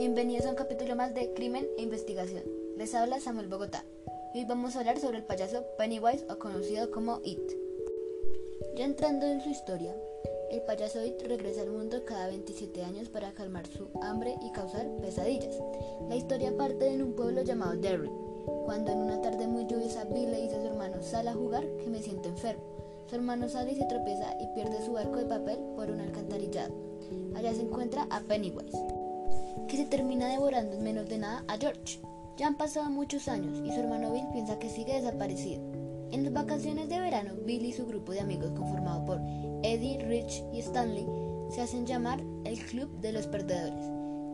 Bienvenidos a un capítulo más de Crimen e Investigación. Les habla Samuel Bogotá. Hoy vamos a hablar sobre el payaso Pennywise o conocido como It. Ya entrando en su historia, el payaso It regresa al mundo cada 27 años para calmar su hambre y causar pesadillas. La historia parte en un pueblo llamado Derry, cuando en una tarde muy lluviosa Bill le dice a su hermano sal a jugar que me siento enfermo. Su hermano sale y se tropieza y pierde su arco de papel por un alcantarillado. Allá se encuentra a Pennywise, que se termina devorando en menos de nada a George. Ya han pasado muchos años y su hermano Bill piensa que sigue desaparecido. En las vacaciones de verano, Bill y su grupo de amigos conformado por Eddie, Rich y Stanley se hacen llamar el Club de los Perdedores,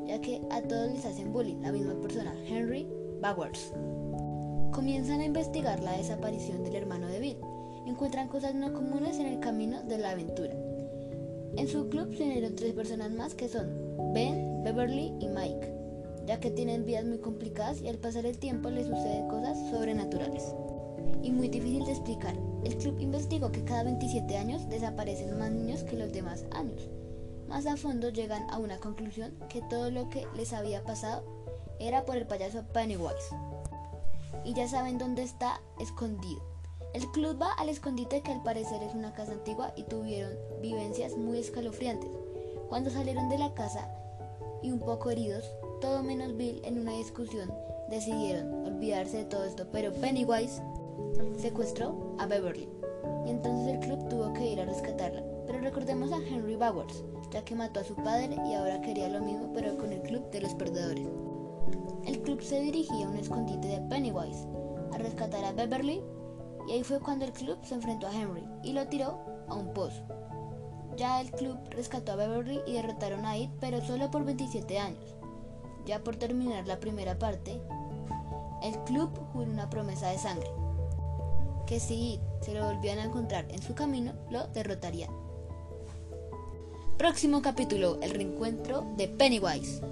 ya que a todos les hacen bullying la misma persona, Henry Bowers. Comienzan a investigar la desaparición del hermano de Bill. Encuentran cosas no comunes en el camino de la aventura. En su club se unieron tres personas más que son Ben, Beverly y Mike, ya que tienen vidas muy complicadas y al pasar el tiempo les suceden cosas sobrenaturales. Y muy difícil de explicar. El club investigó que cada 27 años desaparecen más niños que los demás años. Más a fondo llegan a una conclusión que todo lo que les había pasado era por el payaso Pennywise. Y ya saben dónde está escondido. El club va al escondite que al parecer es una casa antigua y tuvieron vivencias muy escalofriantes. Cuando salieron de la casa y un poco heridos, todo menos Bill en una discusión decidieron olvidarse de todo esto, pero Pennywise secuestró a Beverly y entonces el club tuvo que ir a rescatarla. Pero recordemos a Henry Bowers, ya que mató a su padre y ahora quería lo mismo pero con el club de los perdedores. El club se dirigía a un escondite de Pennywise a rescatar a Beverly y ahí fue cuando el club se enfrentó a Henry y lo tiró a un pozo. Ya el club rescató a Beverly y derrotaron a Ed, pero solo por 27 años. Ya por terminar la primera parte, el club juró una promesa de sangre, que si Ed se lo volvían a encontrar en su camino, lo derrotarían. Próximo capítulo, el reencuentro de Pennywise.